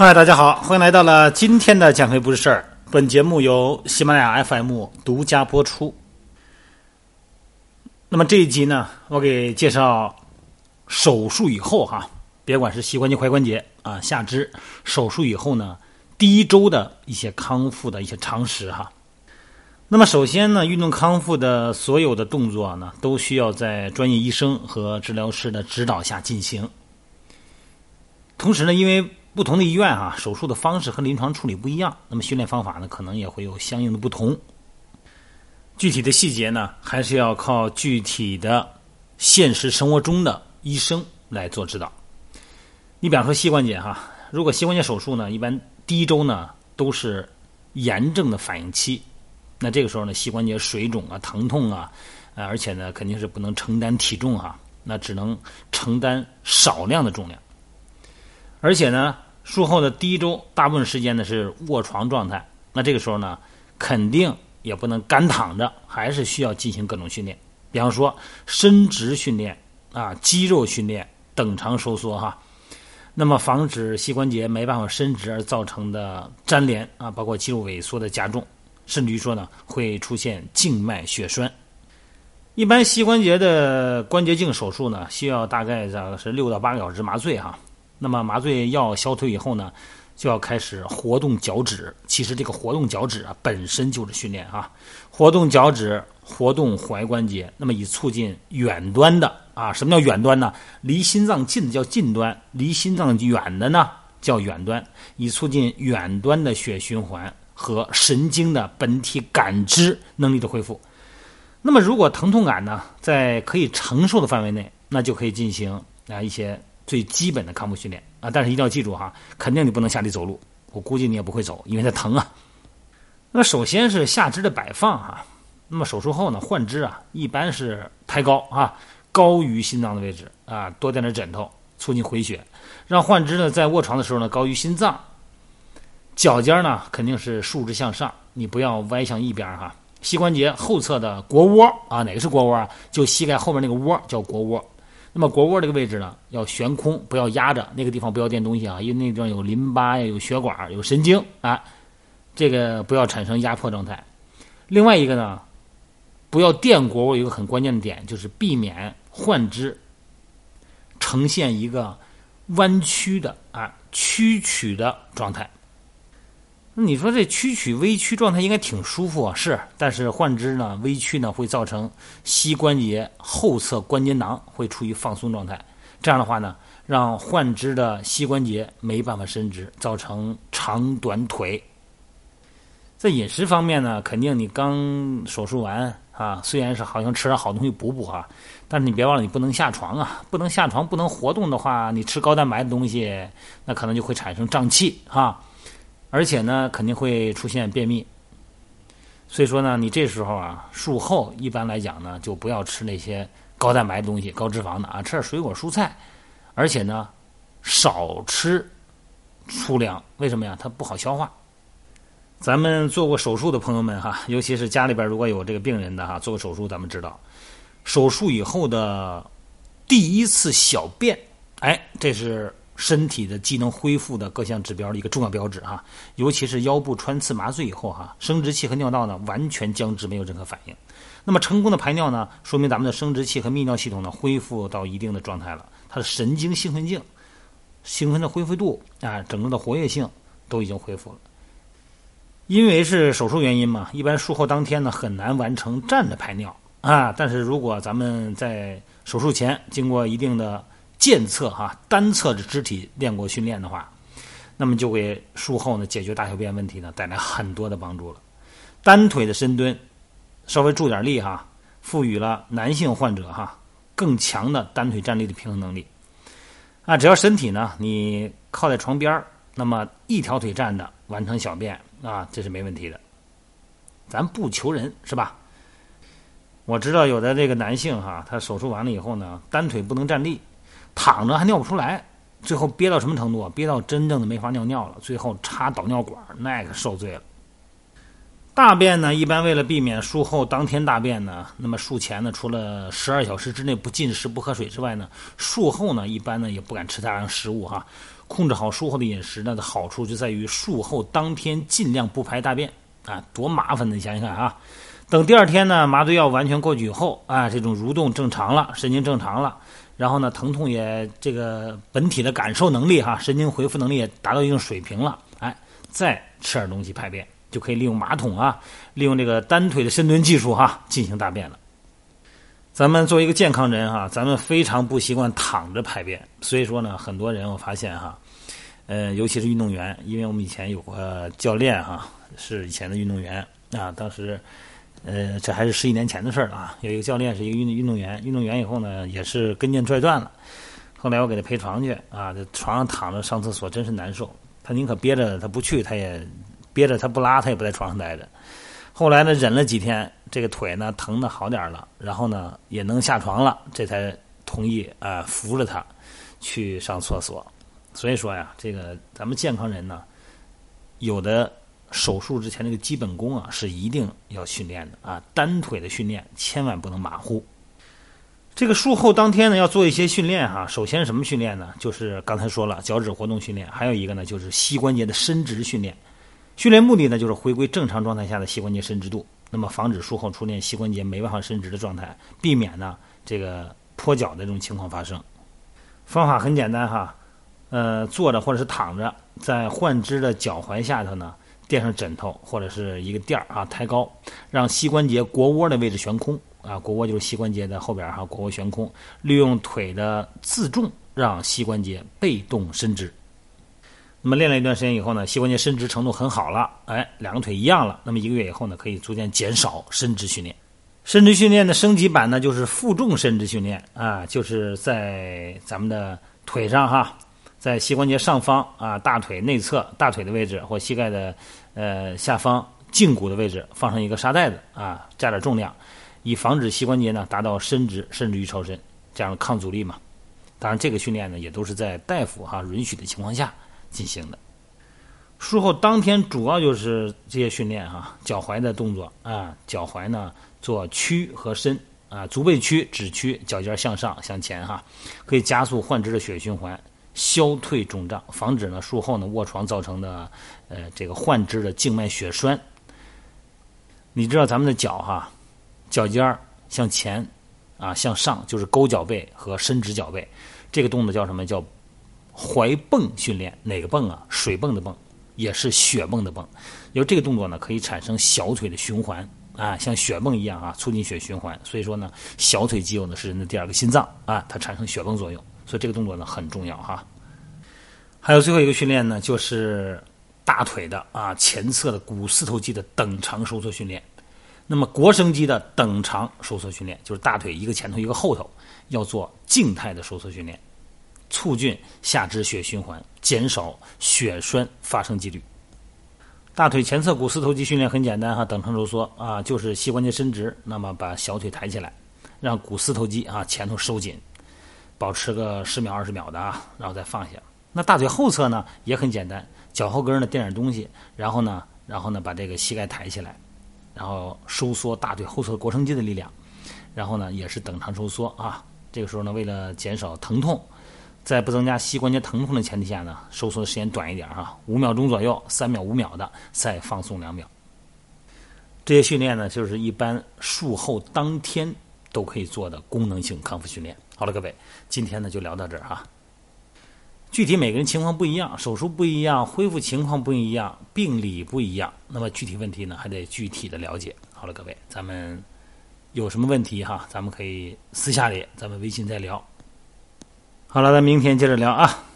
嗨，大家好，欢迎来到了今天的减肥不是事儿。本节目由喜马拉雅 FM 独家播出。那么这一集呢，我给介绍手术以后哈，别管是膝关节、踝关节啊、下肢手术以后呢，第一周的一些康复的一些常识哈。那么首先呢，运动康复的所有的动作呢，都需要在专业医生和治疗师的指导下进行。同时呢，因为不同的医院哈，手术的方式和临床处理不一样，那么训练方法呢，可能也会有相应的不同。具体的细节呢，还是要靠具体的现实生活中的医生来做指导。你比方说膝关节哈，如果膝关节手术呢，一般第一周呢都是炎症的反应期，那这个时候呢，膝关节水肿啊、疼痛啊，而且呢，肯定是不能承担体重哈，那只能承担少量的重量。而且呢，术后的第一周大部分时间呢是卧床状态，那这个时候呢，肯定也不能干躺着，还是需要进行各种训练，比方说伸直训练啊、肌肉训练、等长收缩哈。那么防止膝关节没办法伸直而造成的粘连啊，包括肌肉萎缩的加重，甚至于说呢会出现静脉血栓。一般膝关节的关节镜手术呢，需要大概是六到八个小时麻醉哈。那么麻醉药消退以后呢，就要开始活动脚趾。其实这个活动脚趾啊，本身就是训练啊，活动脚趾，活动踝关节，那么以促进远端的啊，什么叫远端呢？离心脏近的叫近端，离心脏远的呢叫远端，以促进远端的血循环和神经的本体感知能力的恢复。那么如果疼痛感呢在可以承受的范围内，那就可以进行啊一些。最基本的康复训练啊，但是一定要记住哈，肯定你不能下地走路，我估计你也不会走，因为它疼啊。那首先是下肢的摆放哈，那么手术后呢，换肢啊，一般是抬高啊，高于心脏的位置啊，多垫点枕头，促进回血，让换肢呢在卧床的时候呢高于心脏。脚尖呢肯定是竖直向上，你不要歪向一边哈。膝关节后侧的腘窝啊，哪个是腘窝啊？就膝盖后面那个窝叫腘窝。那么腘窝这个位置呢，要悬空，不要压着那个地方，不要垫东西啊，因为那地方有淋巴呀，有血管，有神经啊，这个不要产生压迫状态。另外一个呢，不要垫腘窝，有一个很关键的点，就是避免患肢呈现一个弯曲的啊屈曲的状态。你说这屈曲微曲状态应该挺舒服啊，是，但是患肢呢，微曲呢会造成膝关节后侧关节囊会处于放松状态，这样的话呢，让患肢的膝关节没办法伸直，造成长短腿。在饮食方面呢，肯定你刚手术完啊，虽然是好像吃点好东西补补哈，但是你别忘了你不能下床啊，不能下床不能活动的话，你吃高蛋白的东西，那可能就会产生胀气哈。而且呢，肯定会出现便秘，所以说呢，你这时候啊，术后一般来讲呢，就不要吃那些高蛋白的东西、高脂肪的啊，吃点水果蔬菜，而且呢，少吃粗粮。为什么呀？它不好消化。咱们做过手术的朋友们哈，尤其是家里边如果有这个病人的哈，做过手术，咱们知道，手术以后的第一次小便，哎，这是。身体的机能恢复的各项指标的一个重要标志哈，尤其是腰部穿刺麻醉以后哈，生殖器和尿道呢完全僵直，没有任何反应。那么成功的排尿呢，说明咱们的生殖器和泌尿系统呢恢复到一定的状态了，它的神经兴奋性、兴奋的恢复度啊，整个的活跃性都已经恢复了。因为是手术原因嘛，一般术后当天呢很难完成站着排尿啊，但是如果咱们在手术前经过一定的健侧哈单侧的肢体练过训练的话，那么就给术后呢解决大小便问题呢带来很多的帮助了。单腿的深蹲，稍微助点力哈，赋予了男性患者哈更强的单腿站立的平衡能力。啊，只要身体呢你靠在床边那么一条腿站着完成小便啊，这是没问题的。咱不求人是吧？我知道有的这个男性哈，他手术完了以后呢，单腿不能站立。躺着还尿不出来，最后憋到什么程度啊？憋到真正的没法尿尿了，最后插导尿管，那可受罪了。大便呢，一般为了避免术后当天大便呢，那么术前呢，除了十二小时之内不进食不喝水之外呢，术后呢，一般呢也不敢吃大量食物哈。控制好术后的饮食呢的好处就在于术后当天尽量不排大便啊，多麻烦呢！你想想看啊，等第二天呢麻醉药完全过去以后啊，这种蠕动正常了，神经正常了，然后呢疼痛也这个本体的感受能力哈，神经回复能力也达到一定水平了，哎，再吃点东西排便，就可以利用马桶啊，利用这个单腿的深蹲技术哈进行大便了。咱们作为一个健康人哈，咱们非常不习惯躺着排便，所以说呢，很多人我发现哈，呃，尤其是运动员，因为我们以前有个教练哈，是以前的运动员啊，当时，呃，这还是十几年前的事儿了啊。有一个教练是一个运运动员，运动员以后呢，也是跟腱拽断了，后来我给他陪床去啊，在床上躺着上厕所真是难受，他宁可憋着他不去，他也憋着他不拉，他也不在床上待着。后来呢，忍了几天，这个腿呢疼的好点了，然后呢也能下床了，这才同意啊扶着他去上厕所。所以说呀，这个咱们健康人呢，有的手术之前那个基本功啊是一定要训练的啊，单腿的训练千万不能马虎。这个术后当天呢要做一些训练哈，首先什么训练呢？就是刚才说了脚趾活动训练，还有一个呢就是膝关节的伸直训练。训练目的呢，就是回归正常状态下的膝关节伸直度，那么防止术后出现膝关节没办法伸直的状态，避免呢这个跛脚的这种情况发生。方法很简单哈，呃，坐着或者是躺着，在患肢的脚踝下头呢垫上枕头或者是一个垫儿啊，抬高，让膝关节腘窝的位置悬空啊，腘窝就是膝关节的后边哈，腘窝悬空，利用腿的自重让膝关节被动伸直。那么练了一段时间以后呢，膝关节伸直程度很好了，哎，两个腿一样了。那么一个月以后呢，可以逐渐减少伸直训练。伸直训练的升级版呢，就是负重伸直训练啊，就是在咱们的腿上哈，在膝关节上方啊，大腿内侧大腿的位置或膝盖的呃下方胫骨的位置放上一个沙袋子啊，加点重量，以防止膝关节呢达到伸直甚至于超伸，这样抗阻力嘛。当然，这个训练呢也都是在大夫哈允许的情况下。进行的术后当天主要就是这些训练哈，脚踝的动作啊，脚踝呢做屈和伸啊，足背屈、趾屈，脚尖向上向前哈，可以加速患肢的血液循环，消退肿胀，防止呢术后呢卧床造成的呃这个患肢的静脉血栓。你知道咱们的脚哈，脚尖向前啊向上就是勾脚背和伸直脚背，这个动作叫什么叫？踝泵训练哪个泵啊？水泵的泵，也是血泵的泵。因为这个动作呢，可以产生小腿的循环啊，像血泵一样啊，促进血循环。所以说呢，小腿肌肉呢是人的第二个心脏啊，它产生血泵作用。所以这个动作呢很重要哈。还有最后一个训练呢，就是大腿的啊前侧的股四头肌的等长收缩训练。那么腘绳肌的等长收缩训练，就是大腿一个前头一个后头，要做静态的收缩训练。促进下肢血循环，减少血栓发生几率。大腿前侧股四头肌训练很简单哈，等长收缩啊，就是膝关节伸直，那么把小腿抬起来，让股四头肌啊前头收紧，保持个十秒二十秒的啊，然后再放下。那大腿后侧呢也很简单，脚后跟呢垫点东西，然后呢，然后呢把这个膝盖抬起来，然后收缩大腿后侧腘绳肌的力量，然后呢也是等长收缩啊。这个时候呢，为了减少疼痛。在不增加膝关节疼痛的前提下呢，收缩的时间短一点哈，五秒钟左右，三秒、五秒的，再放松两秒。这些训练呢，就是一般术后当天都可以做的功能性康复训练。好了，各位，今天呢就聊到这儿哈。具体每个人情况不一样，手术不一样，恢复情况不一样，病理不一样，那么具体问题呢还得具体的了解。好了，各位，咱们有什么问题哈，咱们可以私下里咱们微信再聊。好了，咱明天接着聊啊。